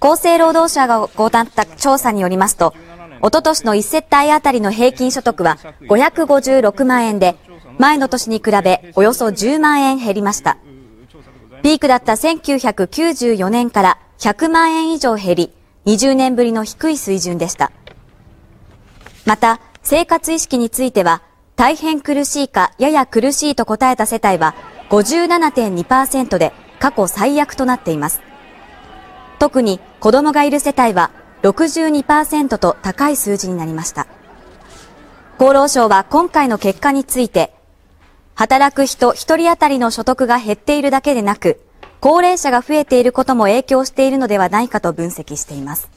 厚生労働省が行った調査によりますと、おととしの1世帯あたりの平均所得は556万円で、前の年に比べおよそ10万円減りました。ピークだった1994年から100万円以上減り、20年ぶりの低い水準でした。また、生活意識については、大変苦しいかやや苦しいと答えた世帯は57.2%で過去最悪となっています。特に子供がいる世帯は62%と高い数字になりました。厚労省は今回の結果について、働く人1人当たりの所得が減っているだけでなく、高齢者が増えていることも影響しているのではないかと分析しています。